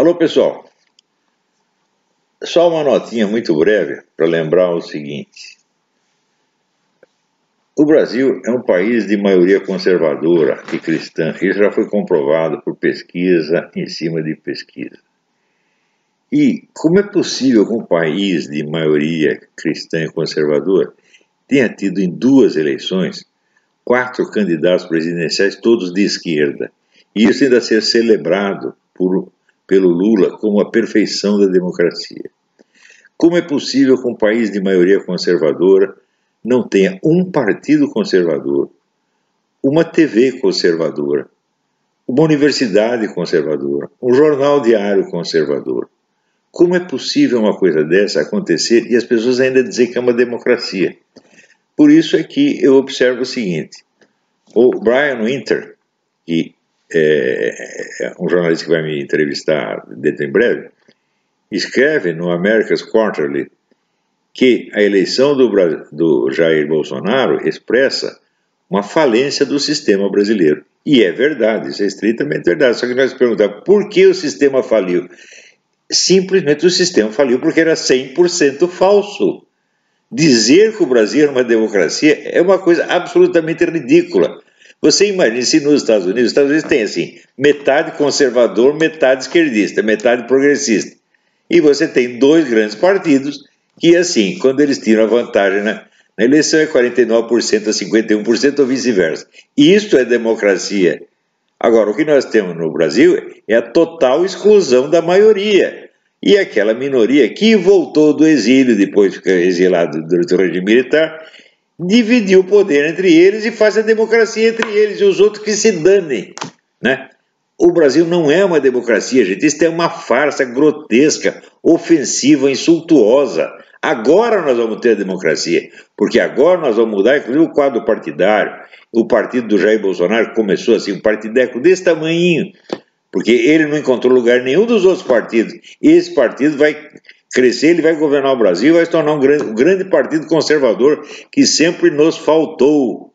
Alô, pessoal. Só uma notinha muito breve para lembrar o seguinte. O Brasil é um país de maioria conservadora e cristã. Isso já foi comprovado por pesquisa em cima de pesquisa. E como é possível que um país de maioria cristã e conservadora tenha tido em duas eleições quatro candidatos presidenciais, todos de esquerda, e isso ainda ser celebrado por pelo Lula como a perfeição da democracia. Como é possível que um país de maioria conservadora não tenha um partido conservador, uma TV conservadora, uma universidade conservadora, um jornal diário conservador? Como é possível uma coisa dessa acontecer e as pessoas ainda dizer que é uma democracia? Por isso é que eu observo o seguinte: o Brian Winter, que é, é, um jornalista que vai me entrevistar dentro em breve, escreve no America's Quarterly que a eleição do, do Jair Bolsonaro expressa uma falência do sistema brasileiro. E é verdade, isso é estritamente verdade. Só que nós perguntamos por que o sistema faliu? Simplesmente o sistema faliu porque era 100% falso. Dizer que o Brasil é uma democracia é uma coisa absolutamente ridícula. Você imagina se nos Estados Unidos, os Estados Unidos tem assim, metade conservador, metade esquerdista, metade progressista. E você tem dois grandes partidos que, assim, quando eles tiram a vantagem na, na eleição é 49% a 51% ou vice-versa. Isto é democracia. Agora, o que nós temos no Brasil é a total exclusão da maioria. E aquela minoria que voltou do exílio depois de ficar exilado durante o regime militar dividir o poder entre eles e faz a democracia entre eles e os outros que se danem, né? O Brasil não é uma democracia, gente. Isso é uma farsa grotesca, ofensiva, insultuosa. Agora nós vamos ter a democracia, porque agora nós vamos mudar, inclusive, o quadro partidário. O partido do Jair Bolsonaro começou assim, um partideco desse tamanho, porque ele não encontrou lugar nenhum dos outros partidos. Esse partido vai crescer, ele vai governar o Brasil, vai se tornar um grande, um grande partido conservador que sempre nos faltou.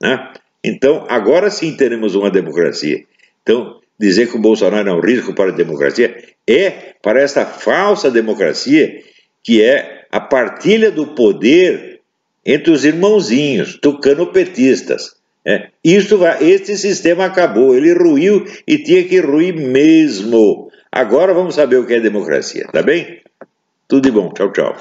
Né? Então, agora sim teremos uma democracia. Então, dizer que o Bolsonaro é um risco para a democracia é para essa falsa democracia que é a partilha do poder entre os irmãozinhos, tucano-petistas. É, isso vai, esse sistema acabou, ele ruiu e tinha que ruir mesmo. Agora vamos saber o que é democracia, tá bem? Tudo de bom. Tchau, tchau.